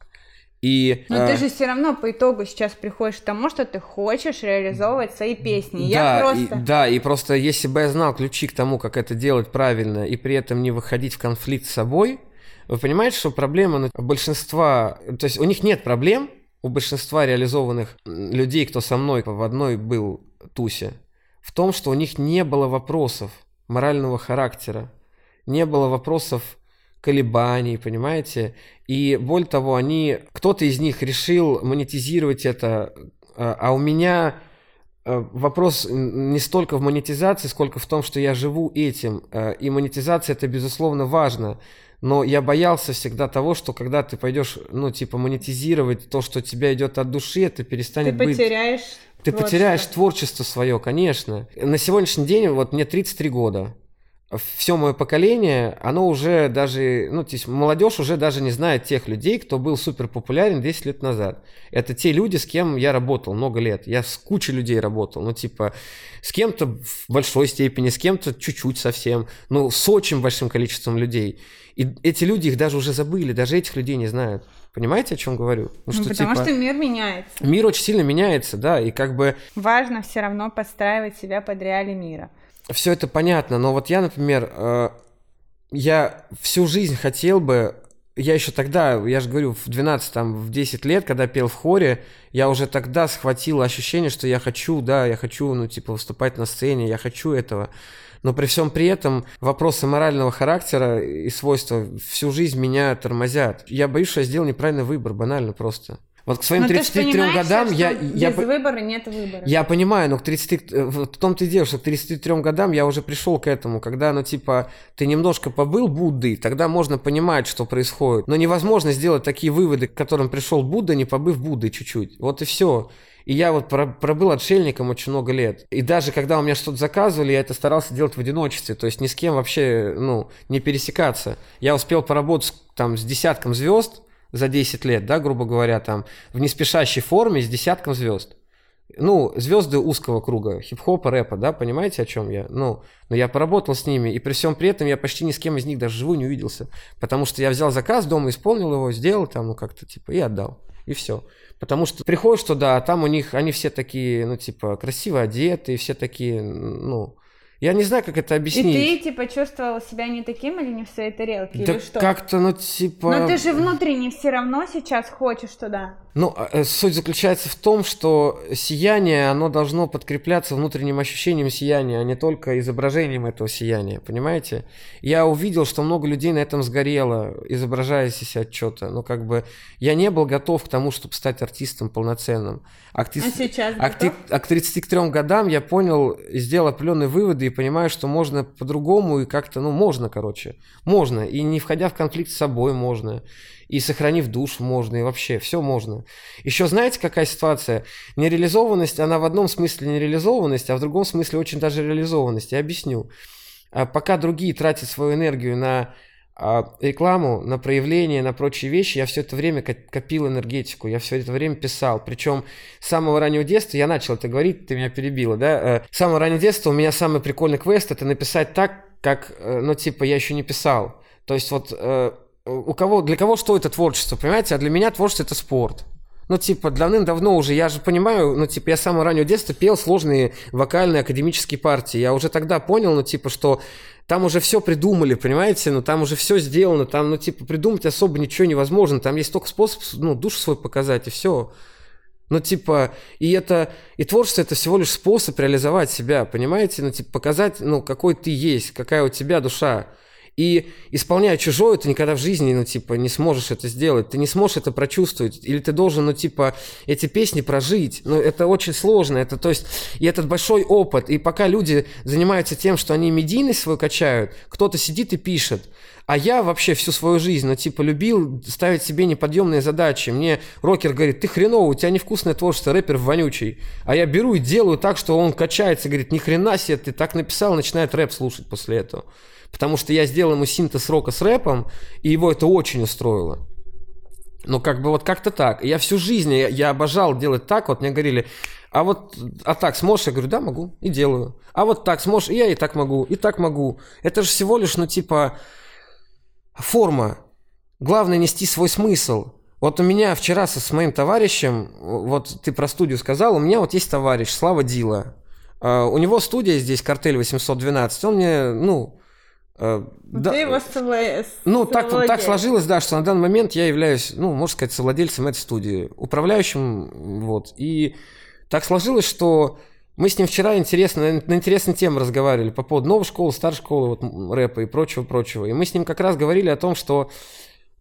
И, Но э, ты же все равно по итогу сейчас приходишь к тому, что ты хочешь реализовывать свои песни. Да, я просто... и, да, и просто если бы я знал ключи к тому, как это делать правильно, и при этом не выходить в конфликт с собой, вы понимаете, что проблема большинства, то есть у них нет проблем, у большинства реализованных людей, кто со мной в одной был тусе, в том, что у них не было вопросов морального характера, не было вопросов колебаний, понимаете? И более того, они, кто-то из них решил монетизировать это, а, а у меня э, вопрос не столько в монетизации, сколько в том, что я живу этим. Э, и монетизация это, безусловно, важно. Но я боялся всегда того, что когда ты пойдешь, ну, типа, монетизировать то, что тебя идет от души, это перестанет ты быть... Ты потеряешь Ты творчество. потеряешь творчество свое, конечно. На сегодняшний день, вот мне 33 года все мое поколение, оно уже даже, ну, то есть молодежь уже даже не знает тех людей, кто был супер популярен 10 лет назад. Это те люди, с кем я работал много лет. Я с кучей людей работал, ну, типа, с кем-то в большой степени, с кем-то чуть-чуть совсем, ну, с очень большим количеством людей. И эти люди их даже уже забыли, даже этих людей не знают. Понимаете, о чем говорю? Ну, ну что, потому типа, что мир меняется. Мир очень сильно меняется, да, и как бы... Важно все равно подстраивать себя под реалии мира все это понятно, но вот я, например, э, я всю жизнь хотел бы, я еще тогда, я же говорю, в 12, там, в 10 лет, когда пел в хоре, я уже тогда схватил ощущение, что я хочу, да, я хочу, ну, типа, выступать на сцене, я хочу этого. Но при всем при этом вопросы морального характера и свойства всю жизнь меня тормозят. Я боюсь, что я сделал неправильный выбор, банально просто. Вот к своим но 33 годам я... Без я, выбора нет выбора. Я понимаю, но к 30... Э, в том-то и дело, что к 33 годам я уже пришел к этому, когда, ну, типа, ты немножко побыл Буддой, тогда можно понимать, что происходит. Но невозможно сделать такие выводы, к которым пришел Будда, не побыв Буддой чуть-чуть. Вот и все. И я вот пробыл отшельником очень много лет. И даже когда у меня что-то заказывали, я это старался делать в одиночестве. То есть ни с кем вообще, ну, не пересекаться. Я успел поработать там с десятком звезд, за 10 лет, да, грубо говоря, там, в неспешащей форме с десятком звезд. Ну, звезды узкого круга, хип-хопа, рэпа, да, понимаете, о чем я? Ну, но я поработал с ними, и при всем при этом я почти ни с кем из них даже живую не увиделся, потому что я взял заказ дома, исполнил его, сделал там, ну, как-то, типа, и отдал, и все. Потому что приходишь туда, а там у них, они все такие, ну, типа, красиво одеты, все такие, ну, я не знаю, как это объяснить. И ты, типа, чувствовал себя не таким или не в своей тарелке, да или что? как-то, ну, типа... Но ты же внутренне все равно сейчас хочешь туда. Ну, а, э, суть заключается в том, что сияние, оно должно подкрепляться внутренним ощущением сияния, а не только изображением этого сияния, понимаете? Я увидел, что много людей на этом сгорело, изображая из отчета. Ну, как бы, я не был готов к тому, чтобы стать артистом полноценным. А, к, а сейчас а к, а к 33 годам я понял, сделал определенные выводы и понимаю, что можно по-другому и как-то, ну, можно, короче, можно. И не входя в конфликт с собой можно и сохранив душ можно, и вообще все можно. Еще знаете, какая ситуация? Нереализованность, она в одном смысле нереализованность, а в другом смысле очень даже реализованность. Я объясню. А пока другие тратят свою энергию на а, рекламу, на проявление, на прочие вещи, я все это время копил энергетику, я все это время писал. Причем с самого раннего детства, я начал это говорить, ты меня перебила, да? Э, с самого раннего детства у меня самый прикольный квест это написать так, как, э, ну, типа, я еще не писал. То есть вот э, у кого, для кого что это творчество, понимаете? А для меня творчество это спорт. Ну, типа, давным-давно уже, я же понимаю, ну, типа, я с самого раннего детства пел сложные вокальные академические партии. Я уже тогда понял, ну, типа, что там уже все придумали, понимаете? Ну, там уже все сделано, там, ну, типа, придумать особо ничего невозможно. Там есть только способ, ну, душу свой показать, и все. Ну, типа, и это, и творчество это всего лишь способ реализовать себя, понимаете? Ну, типа, показать, ну, какой ты есть, какая у тебя душа. И исполняя чужое, ты никогда в жизни, ну, типа, не сможешь это сделать, ты не сможешь это прочувствовать, или ты должен, ну, типа, эти песни прожить. Ну, это очень сложно, это, то есть, и этот большой опыт, и пока люди занимаются тем, что они медийность свою качают, кто-то сидит и пишет, а я вообще всю свою жизнь, ну, типа, любил ставить себе неподъемные задачи. Мне рокер говорит, ты хреново, у тебя невкусное творчество, рэпер вонючий. А я беру и делаю так, что он качается, говорит, ни хрена себе, ты так написал, начинает рэп слушать после этого потому что я сделал ему синтез рока с рэпом, и его это очень устроило. Ну, как бы вот как-то так. Я всю жизнь, я, я обожал делать так. Вот мне говорили, а вот, а так сможешь? Я говорю, да, могу, и делаю. А вот так сможешь? И я и так могу, и так могу. Это же всего лишь, ну, типа, форма. Главное нести свой смысл. Вот у меня вчера со, с моим товарищем, вот ты про студию сказал, у меня вот есть товарищ, Слава Дила. Uh, у него студия здесь, картель 812. Он мне, ну, uh, да, ты его. Ну, так, так сложилось, да, что на данный момент я являюсь, ну, можно сказать, совладельцем этой студии, управляющим, вот. И так сложилось, что мы с ним вчера интересно, на интересные темы разговаривали по поводу новой школы, старой школы, вот, рэпа и прочего-прочего. И мы с ним как раз говорили о том, что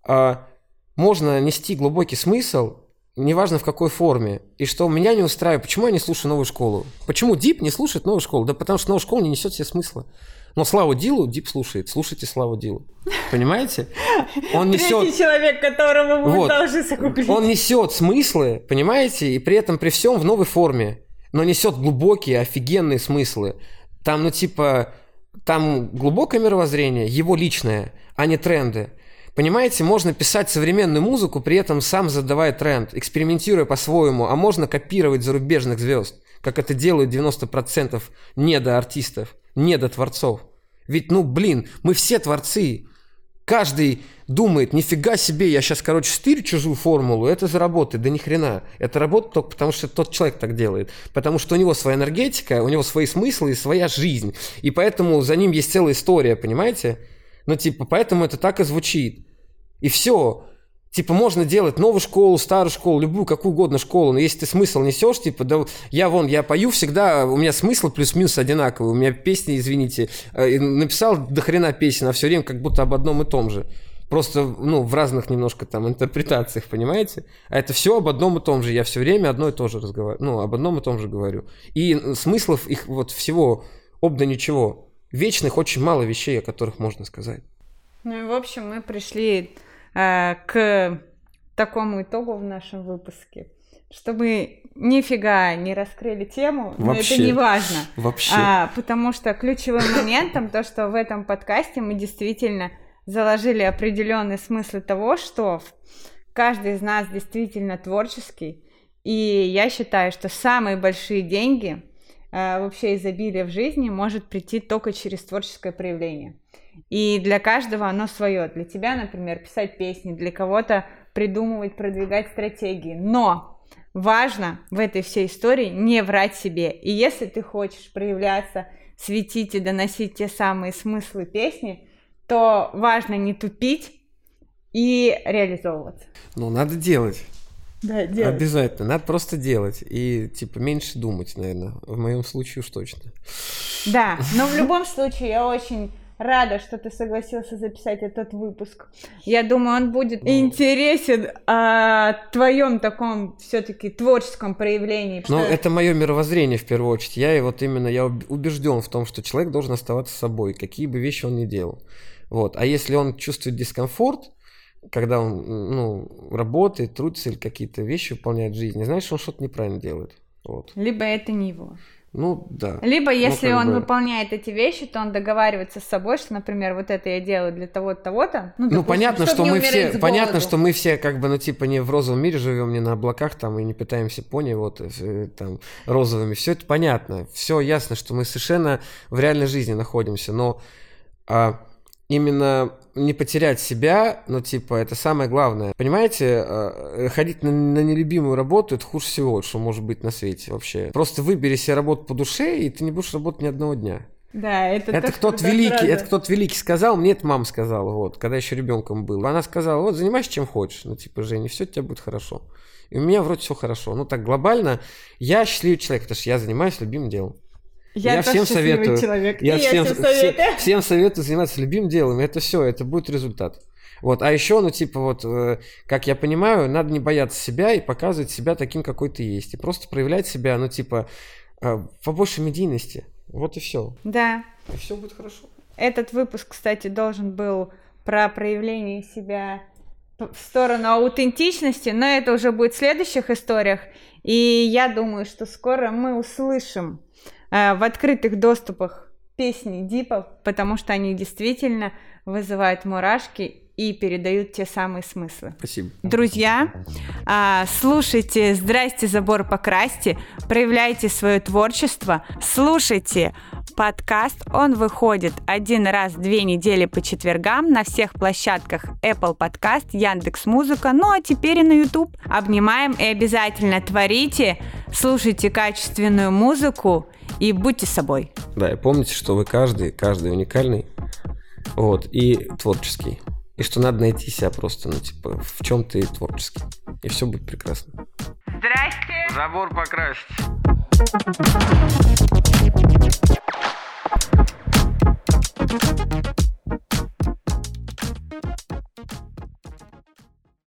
а, можно нести глубокий смысл, неважно в какой форме, и что меня не устраивает, почему я не слушаю новую школу. Почему Дип не слушает новую школу? Да потому что новая школа не несет себе смысла. Но Славу Дилу Дип слушает. Слушайте Славу Дилу. Понимаете? Он несет... Третий человек, которого вы вот. должны закупить. Он несет смыслы, понимаете, и при этом при всем в новой форме но несет глубокие, офигенные смыслы. Там, ну, типа, там глубокое мировоззрение, его личное, а не тренды. Понимаете, можно писать современную музыку, при этом сам задавая тренд, экспериментируя по-своему, а можно копировать зарубежных звезд, как это делают 90% недоартистов, недотворцов. Ведь, ну, блин, мы все творцы. Каждый думает, нифига себе, я сейчас, короче, стырю чужую формулу, это заработает. Да ни хрена. Это работает только потому, что тот человек так делает. Потому что у него своя энергетика, у него свои смыслы и своя жизнь. И поэтому за ним есть целая история, понимаете? Ну, типа, поэтому это так и звучит. И все. Типа, можно делать новую школу, старую школу, любую, какую угодно школу, но если ты смысл несешь, типа, да, я вон, я пою всегда, у меня смысл плюс-минус одинаковый, у меня песни, извините, э, написал до хрена песен, а все время как будто об одном и том же. Просто, ну, в разных немножко там интерпретациях, понимаете? А это все об одном и том же. Я все время одно и то же разговариваю. Ну, об одном и том же говорю. И смыслов их вот всего об да ничего. Вечных очень мало вещей, о которых можно сказать. Ну и, в общем, мы пришли к такому итогу в нашем выпуске, чтобы нифига не раскрыли тему, Вообще. но это не важно. Вообще. А, потому что ключевым моментом то, что в этом подкасте мы действительно заложили определенный смысл того, что каждый из нас действительно творческий, и я считаю, что самые большие деньги, э, вообще изобилие в жизни может прийти только через творческое проявление. И для каждого оно свое. Для тебя, например, писать песни, для кого-то придумывать, продвигать стратегии. Но важно в этой всей истории не врать себе. И если ты хочешь проявляться, светить и доносить те самые смыслы песни, то важно не тупить и реализовываться. Ну, надо делать. Да, делать. Обязательно. Надо просто делать. И, типа, меньше думать, наверное. В моем случае уж точно. Да, но в любом случае я очень рада, что ты согласился записать этот выпуск. Я думаю, он будет ну... интересен о твоем таком все-таки творческом проявлении. Ну, это мое мировоззрение в первую очередь. Я и вот именно я убежден в том, что человек должен оставаться собой, какие бы вещи он ни делал. Вот. А если он чувствует дискомфорт, когда он ну, работает, трудится или какие-то вещи выполняет в жизни, знаешь, он что-то неправильно делает. Вот. Либо это не его. Ну, да. Либо ну, если ну, он бы... выполняет эти вещи, то он договаривается с собой, что, например, вот это я делаю для того-то, того-то. Ну, ну понятно, что мы все, понятно, что мы все как бы, ну, типа, не в розовом мире живем, не на облаках там и не пытаемся пони вот э, там розовыми. Все это понятно, все ясно, что мы совершенно в реальной жизни находимся, но а, именно не потерять себя, ну, типа, это самое главное. Понимаете, э, ходить на, на нелюбимую работу, это хуже всего, что может быть на свете вообще. Просто выбери себе работу по душе, и ты не будешь работать ни одного дня. Да, это, это кто-то великий, это кто-то великий сказал, мне это мама сказала, вот, когда еще ребенком был. Она сказала, вот, занимайся чем хочешь, ну, типа, Женя, все у тебя будет хорошо. И у меня вроде все хорошо. Ну, так глобально, я счастливый человек, потому что я занимаюсь любимым делом. Я, я всем советую. Человек. Я, всем, всем, советую. всем советую заниматься любимым делом. Это все, это будет результат. Вот, а еще, ну, типа, вот, э, как я понимаю, надо не бояться себя и показывать себя таким, какой ты есть. И просто проявлять себя, ну, типа, э, побольше медийности. Вот и все. Да. И все будет хорошо. Этот выпуск, кстати, должен был про проявление себя в сторону аутентичности, но это уже будет в следующих историях. И я думаю, что скоро мы услышим в открытых доступах песни дипов, потому что они действительно вызывают мурашки и передают те самые смыслы. Спасибо. Друзья, а, слушайте «Здрасте, забор покрасьте», проявляйте свое творчество, слушайте подкаст. Он выходит один раз в две недели по четвергам на всех площадках Apple Podcast, Яндекс Музыка, ну а теперь и на YouTube. Обнимаем и обязательно творите, слушайте качественную музыку и будьте собой. Да, и помните, что вы каждый, каждый уникальный, вот, и творческий. И что надо найти себя просто, ну, типа, в чем ты творческий. И все будет прекрасно. Здрасте! Забор покрасить.